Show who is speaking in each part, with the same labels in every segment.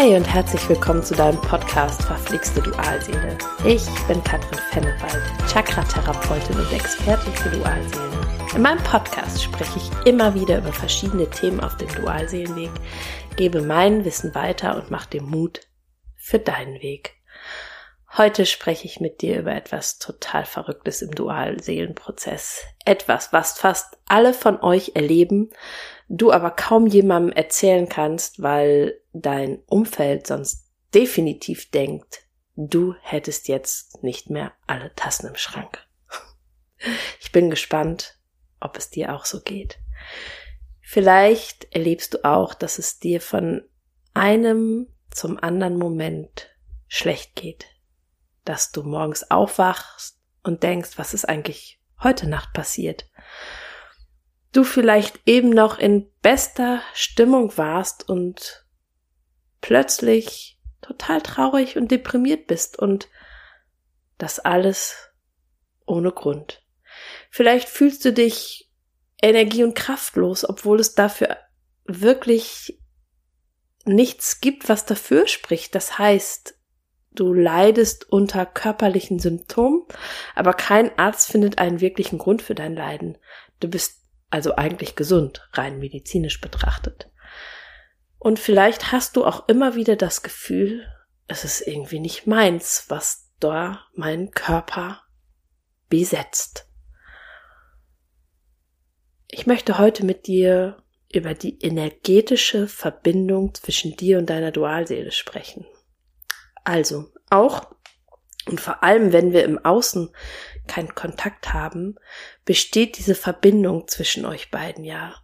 Speaker 1: Hey und herzlich willkommen zu deinem Podcast Verflixte Dualseele. Ich bin Katrin Fennewald, Chakra-Therapeutin und Expertin für Dualseelen. In meinem Podcast spreche ich immer wieder über verschiedene Themen auf dem Dualseelenweg, gebe mein Wissen weiter und mache dir Mut für deinen Weg. Heute spreche ich mit dir über etwas total Verrücktes im Dualseelenprozess. Etwas, was fast alle von euch erleben, du aber kaum jemandem erzählen kannst, weil dein Umfeld sonst definitiv denkt, du hättest jetzt nicht mehr alle Tassen im Schrank. Ich bin gespannt, ob es dir auch so geht. Vielleicht erlebst du auch, dass es dir von einem zum anderen Moment schlecht geht, dass du morgens aufwachst und denkst, was ist eigentlich heute Nacht passiert? Du vielleicht eben noch in bester Stimmung warst und plötzlich total traurig und deprimiert bist und das alles ohne Grund. Vielleicht fühlst du dich energie- und kraftlos, obwohl es dafür wirklich nichts gibt, was dafür spricht. Das heißt, du leidest unter körperlichen Symptomen, aber kein Arzt findet einen wirklichen Grund für dein Leiden. Du bist also eigentlich gesund, rein medizinisch betrachtet. Und vielleicht hast du auch immer wieder das Gefühl, es ist irgendwie nicht meins, was da mein Körper besetzt. Ich möchte heute mit dir über die energetische Verbindung zwischen dir und deiner Dualseele sprechen. Also, auch und vor allem, wenn wir im Außen keinen Kontakt haben, besteht diese Verbindung zwischen euch beiden ja.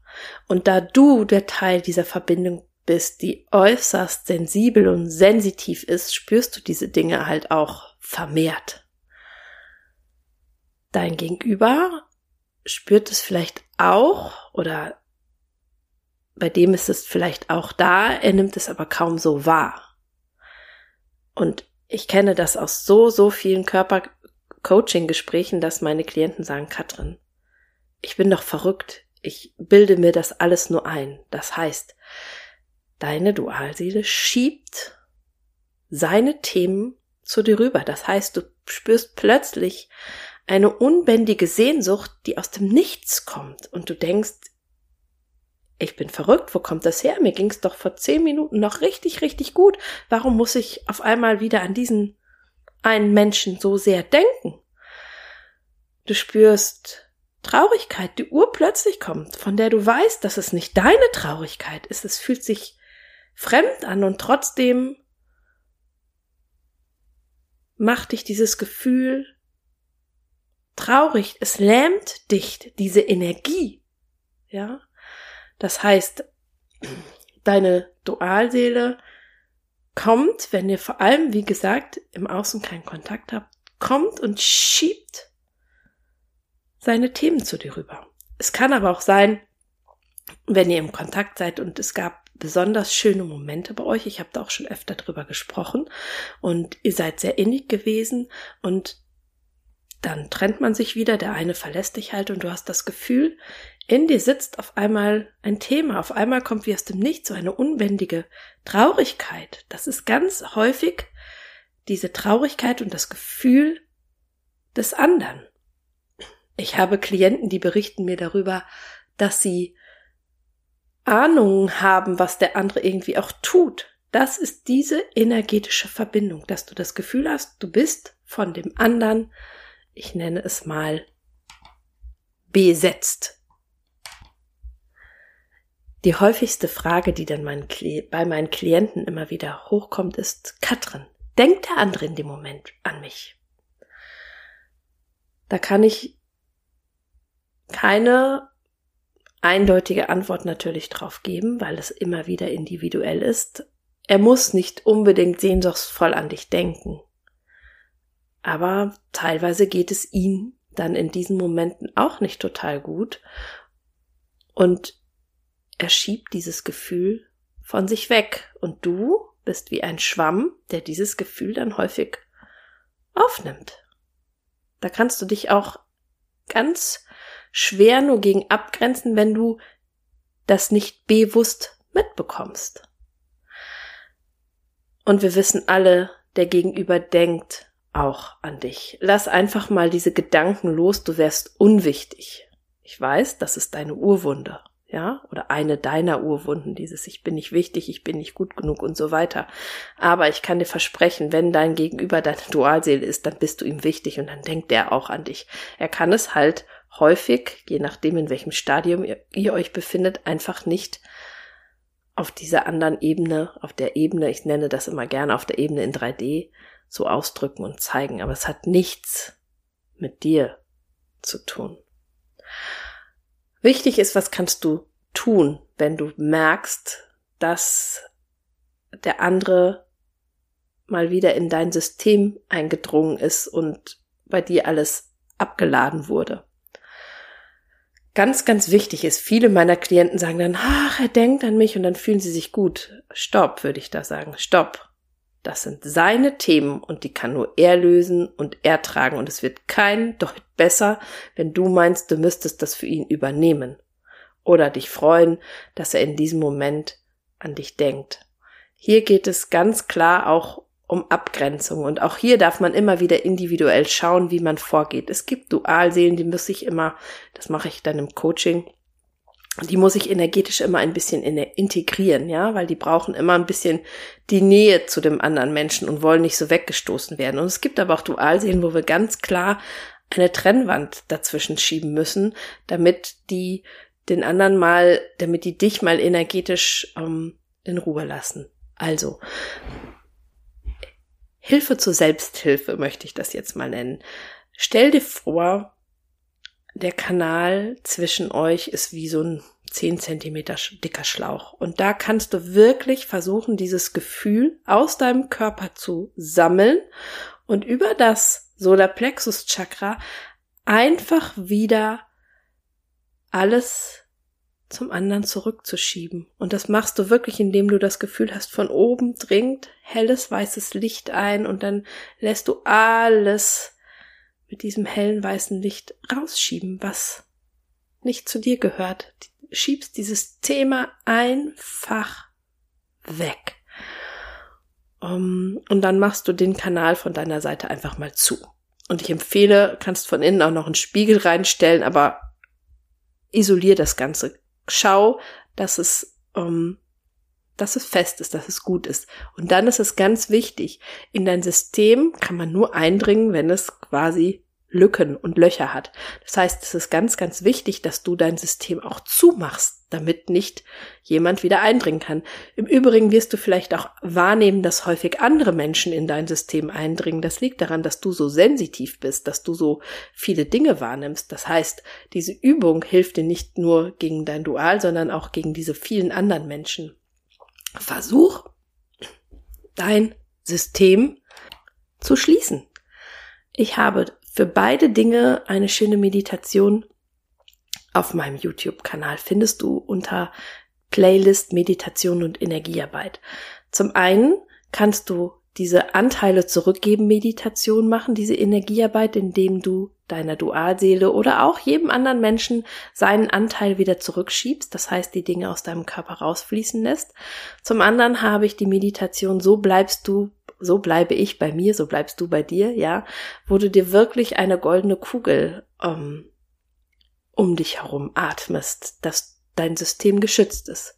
Speaker 1: Und da du der Teil dieser Verbindung bist, die äußerst sensibel und sensitiv ist, spürst du diese Dinge halt auch vermehrt. Dein Gegenüber spürt es vielleicht auch oder bei dem ist es vielleicht auch da, er nimmt es aber kaum so wahr. Und ich kenne das aus so, so vielen Körper-Coaching-Gesprächen, dass meine Klienten sagen, Katrin, ich bin doch verrückt. Ich bilde mir das alles nur ein. Das heißt, deine Dualseele schiebt seine Themen zu dir rüber. Das heißt, du spürst plötzlich eine unbändige Sehnsucht, die aus dem Nichts kommt und du denkst, ich bin verrückt, wo kommt das her? Mir ging's doch vor zehn Minuten noch richtig, richtig gut. Warum muss ich auf einmal wieder an diesen einen Menschen so sehr denken? Du spürst Traurigkeit, die urplötzlich kommt, von der du weißt, dass es nicht deine Traurigkeit ist. Es fühlt sich fremd an und trotzdem macht dich dieses Gefühl traurig. Es lähmt dich, diese Energie. Ja. Das heißt, deine Dualseele kommt, wenn ihr vor allem, wie gesagt, im Außen keinen Kontakt habt, kommt und schiebt seine Themen zu dir rüber. Es kann aber auch sein, wenn ihr im Kontakt seid und es gab besonders schöne Momente bei euch, ich habe da auch schon öfter drüber gesprochen und ihr seid sehr innig gewesen und dann trennt man sich wieder, der eine verlässt dich halt und du hast das Gefühl, in dir sitzt auf einmal ein Thema, auf einmal kommt wie aus dem Nichts so eine unbändige Traurigkeit. Das ist ganz häufig diese Traurigkeit und das Gefühl des anderen. Ich habe Klienten, die berichten mir darüber, dass sie Ahnungen haben, was der andere irgendwie auch tut. Das ist diese energetische Verbindung, dass du das Gefühl hast, du bist von dem anderen, ich nenne es mal, besetzt. Die häufigste Frage, die dann mein, bei meinen Klienten immer wieder hochkommt, ist, Katrin, denkt der andere in dem Moment an mich? Da kann ich keine eindeutige Antwort natürlich drauf geben, weil es immer wieder individuell ist. Er muss nicht unbedingt sehnsuchtsvoll an dich denken. Aber teilweise geht es ihm dann in diesen Momenten auch nicht total gut. Und er schiebt dieses Gefühl von sich weg und du bist wie ein Schwamm, der dieses Gefühl dann häufig aufnimmt. Da kannst du dich auch ganz schwer nur gegen abgrenzen, wenn du das nicht bewusst mitbekommst. Und wir wissen alle, der Gegenüber denkt auch an dich. Lass einfach mal diese Gedanken los, du wärst unwichtig. Ich weiß, das ist deine Urwunde, ja, oder eine deiner Urwunden, dieses Ich bin nicht wichtig, ich bin nicht gut genug und so weiter. Aber ich kann dir versprechen, wenn dein Gegenüber deine Dualseele ist, dann bist du ihm wichtig und dann denkt er auch an dich. Er kann es halt häufig, je nachdem in welchem Stadium ihr, ihr euch befindet, einfach nicht auf dieser anderen Ebene, auf der Ebene, ich nenne das immer gerne auf der Ebene in 3D, so ausdrücken und zeigen. Aber es hat nichts mit dir zu tun. Wichtig ist, was kannst du tun, wenn du merkst, dass der andere mal wieder in dein System eingedrungen ist und bei dir alles abgeladen wurde ganz, ganz wichtig ist, viele meiner Klienten sagen dann, ach, er denkt an mich und dann fühlen sie sich gut. Stopp, würde ich da sagen. Stopp. Das sind seine Themen und die kann nur er lösen und er tragen und es wird kein Deut besser, wenn du meinst, du müsstest das für ihn übernehmen oder dich freuen, dass er in diesem Moment an dich denkt. Hier geht es ganz klar auch um Abgrenzung. Und auch hier darf man immer wieder individuell schauen, wie man vorgeht. Es gibt Dualseelen, die muss ich immer, das mache ich dann im Coaching, die muss ich energetisch immer ein bisschen integrieren, ja, weil die brauchen immer ein bisschen die Nähe zu dem anderen Menschen und wollen nicht so weggestoßen werden. Und es gibt aber auch Dualseelen, wo wir ganz klar eine Trennwand dazwischen schieben müssen, damit die den anderen mal, damit die dich mal energetisch ähm, in Ruhe lassen. Also, Hilfe zur Selbsthilfe möchte ich das jetzt mal nennen. Stell dir vor, der Kanal zwischen euch ist wie so ein 10 Zentimeter dicker Schlauch. Und da kannst du wirklich versuchen, dieses Gefühl aus deinem Körper zu sammeln und über das Solarplexus Chakra einfach wieder alles zum anderen zurückzuschieben. Und das machst du wirklich, indem du das Gefühl hast, von oben dringt helles weißes Licht ein und dann lässt du alles mit diesem hellen weißen Licht rausschieben, was nicht zu dir gehört. Schiebst dieses Thema einfach weg. Um, und dann machst du den Kanal von deiner Seite einfach mal zu. Und ich empfehle, kannst von innen auch noch einen Spiegel reinstellen, aber isolier das Ganze schau, dass es, ähm, dass es fest ist, dass es gut ist. Und dann ist es ganz wichtig, in dein System kann man nur eindringen, wenn es quasi Lücken und Löcher hat. Das heißt, es ist ganz, ganz wichtig, dass du dein System auch zumachst, damit nicht jemand wieder eindringen kann. Im Übrigen wirst du vielleicht auch wahrnehmen, dass häufig andere Menschen in dein System eindringen. Das liegt daran, dass du so sensitiv bist, dass du so viele Dinge wahrnimmst. Das heißt, diese Übung hilft dir nicht nur gegen dein Dual, sondern auch gegen diese vielen anderen Menschen. Versuch, dein System zu schließen. Ich habe für beide Dinge eine schöne Meditation auf meinem YouTube-Kanal. Findest du unter Playlist Meditation und Energiearbeit. Zum einen kannst du diese Anteile zurückgeben Meditation machen, diese Energiearbeit, indem du deiner Dualseele oder auch jedem anderen Menschen seinen Anteil wieder zurückschiebst, das heißt die Dinge aus deinem Körper rausfließen lässt. Zum anderen habe ich die Meditation So bleibst du so bleibe ich bei mir, so bleibst du bei dir, ja, wo du dir wirklich eine goldene Kugel ähm, um dich herum atmest, dass dein System geschützt ist.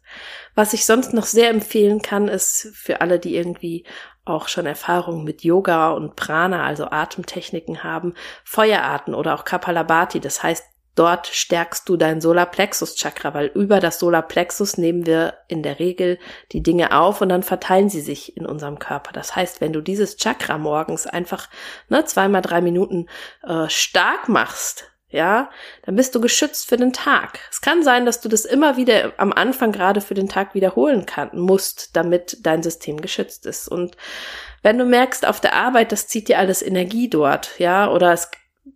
Speaker 1: Was ich sonst noch sehr empfehlen kann, ist für alle, die irgendwie auch schon Erfahrungen mit Yoga und Prana, also Atemtechniken haben, Feuerarten oder auch Kapalabhati, das heißt Dort stärkst du dein Solarplexus-Chakra, weil über das Solarplexus nehmen wir in der Regel die Dinge auf und dann verteilen sie sich in unserem Körper. Das heißt, wenn du dieses Chakra morgens einfach ne, zweimal drei Minuten äh, stark machst, ja, dann bist du geschützt für den Tag. Es kann sein, dass du das immer wieder am Anfang gerade für den Tag wiederholen kann, musst, damit dein System geschützt ist. Und wenn du merkst, auf der Arbeit, das zieht dir alles Energie dort, ja, oder es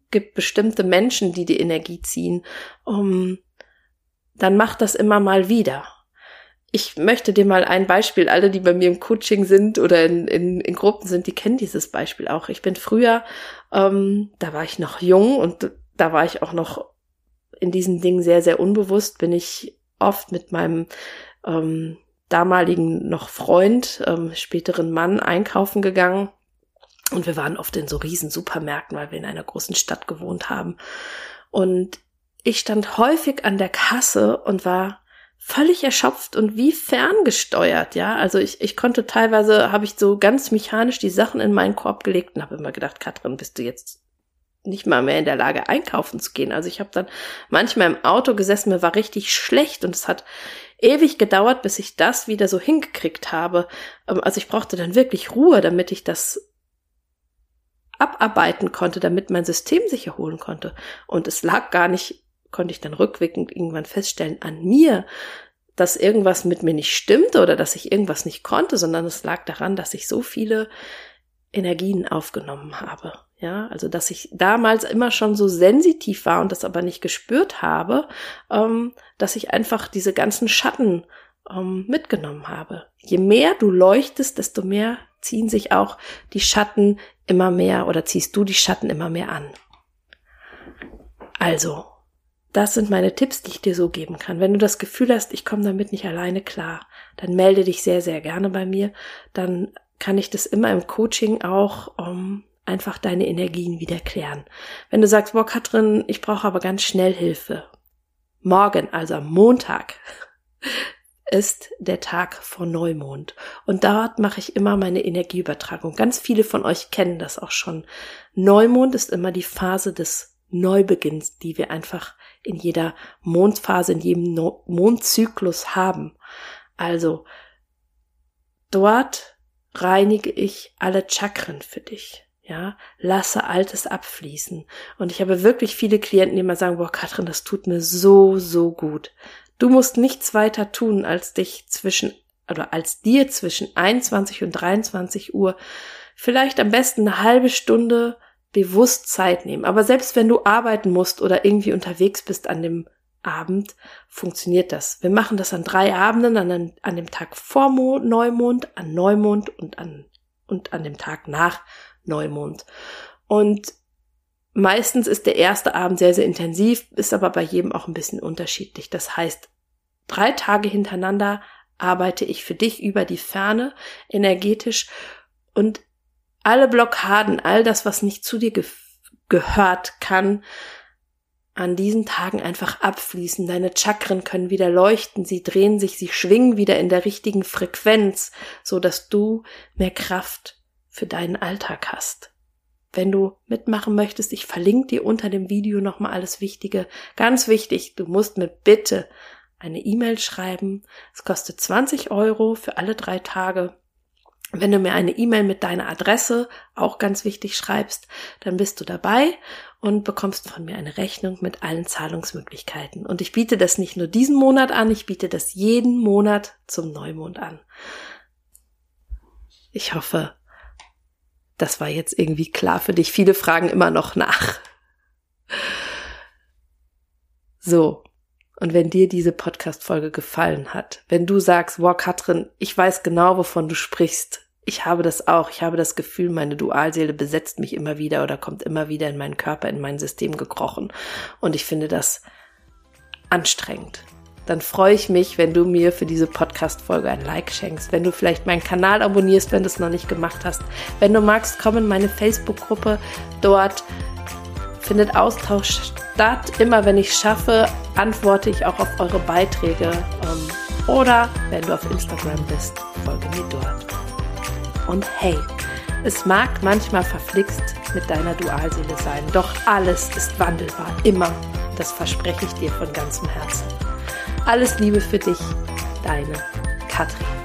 Speaker 1: gibt bestimmte Menschen, die die Energie ziehen, um, dann mach das immer mal wieder. Ich möchte dir mal ein Beispiel, alle, die bei mir im Coaching sind oder in, in, in Gruppen sind, die kennen dieses Beispiel auch. Ich bin früher, ähm, da war ich noch jung und da war ich auch noch in diesen Dingen sehr, sehr unbewusst, bin ich oft mit meinem ähm, damaligen noch Freund, ähm, späteren Mann einkaufen gegangen. Und wir waren oft in so riesen Supermärkten, weil wir in einer großen Stadt gewohnt haben. Und ich stand häufig an der Kasse und war völlig erschöpft und wie ferngesteuert, ja. Also ich, ich konnte teilweise, habe ich so ganz mechanisch die Sachen in meinen Korb gelegt und habe immer gedacht, Katrin, bist du jetzt nicht mal mehr in der Lage, einkaufen zu gehen. Also ich habe dann manchmal im Auto gesessen, mir war richtig schlecht und es hat ewig gedauert, bis ich das wieder so hingekriegt habe. Ähm, also ich brauchte dann wirklich Ruhe, damit ich das abarbeiten konnte, damit mein System sich erholen konnte. Und es lag gar nicht, konnte ich dann rückwirkend irgendwann feststellen, an mir, dass irgendwas mit mir nicht stimmte oder dass ich irgendwas nicht konnte, sondern es lag daran, dass ich so viele Energien aufgenommen habe. Ja, also dass ich damals immer schon so sensitiv war und das aber nicht gespürt habe, ähm, dass ich einfach diese ganzen Schatten ähm, mitgenommen habe. Je mehr du leuchtest, desto mehr ziehen sich auch die Schatten immer mehr oder ziehst du die Schatten immer mehr an. Also, das sind meine Tipps, die ich dir so geben kann. Wenn du das Gefühl hast, ich komme damit nicht alleine klar, dann melde dich sehr, sehr gerne bei mir. Dann kann ich das immer im Coaching auch um, einfach deine Energien wieder klären. Wenn du sagst, boah, Katrin, ich brauche aber ganz schnell Hilfe. Morgen, also am Montag, ist der Tag vor Neumond. Und dort mache ich immer meine Energieübertragung. Ganz viele von euch kennen das auch schon. Neumond ist immer die Phase des Neubeginns, die wir einfach in jeder Mondphase, in jedem Mondzyklus haben. Also, dort reinige ich alle Chakren für dich. Ja, lasse Altes abfließen. Und ich habe wirklich viele Klienten, die immer sagen, boah, Katrin, das tut mir so, so gut. Du musst nichts weiter tun, als dich zwischen, oder als dir zwischen 21 und 23 Uhr vielleicht am besten eine halbe Stunde bewusst Zeit nehmen. Aber selbst wenn du arbeiten musst oder irgendwie unterwegs bist an dem Abend, funktioniert das. Wir machen das an drei Abenden, an, an dem Tag vor Neumond, an Neumond und an, und an dem Tag nach Neumond. Und meistens ist der erste Abend sehr, sehr intensiv, ist aber bei jedem auch ein bisschen unterschiedlich. Das heißt, drei Tage hintereinander arbeite ich für dich über die Ferne energetisch und alle Blockaden, all das, was nicht zu dir ge gehört, kann an diesen Tagen einfach abfließen. Deine Chakren können wieder leuchten, sie drehen sich, sie schwingen wieder in der richtigen Frequenz, so dass du mehr Kraft für deinen Alltag hast. Wenn du mitmachen möchtest, ich verlinke dir unter dem Video nochmal alles Wichtige. Ganz wichtig, du musst mir bitte eine E-Mail schreiben. Es kostet 20 Euro für alle drei Tage. Wenn du mir eine E-Mail mit deiner Adresse, auch ganz wichtig, schreibst, dann bist du dabei und bekommst von mir eine Rechnung mit allen Zahlungsmöglichkeiten. Und ich biete das nicht nur diesen Monat an, ich biete das jeden Monat zum Neumond an. Ich hoffe, das war jetzt irgendwie klar für dich. Viele fragen immer noch nach. So. Und wenn dir diese Podcast-Folge gefallen hat, wenn du sagst, wow, Katrin, ich weiß genau, wovon du sprichst. Ich habe das auch. Ich habe das Gefühl, meine Dualseele besetzt mich immer wieder oder kommt immer wieder in meinen Körper, in mein System gekrochen. Und ich finde das anstrengend dann freue ich mich, wenn du mir für diese Podcast-Folge ein Like schenkst, wenn du vielleicht meinen Kanal abonnierst, wenn du es noch nicht gemacht hast. Wenn du magst, komm in meine Facebook-Gruppe. Dort findet Austausch statt. Immer wenn ich schaffe, antworte ich auch auf eure Beiträge. Ähm, oder wenn du auf Instagram bist, folge mir dort. Und hey, es mag manchmal verflixt mit deiner Dualseele sein, doch alles ist wandelbar, immer. Das verspreche ich dir von ganzem Herzen. Alles Liebe für dich, deine Katrin.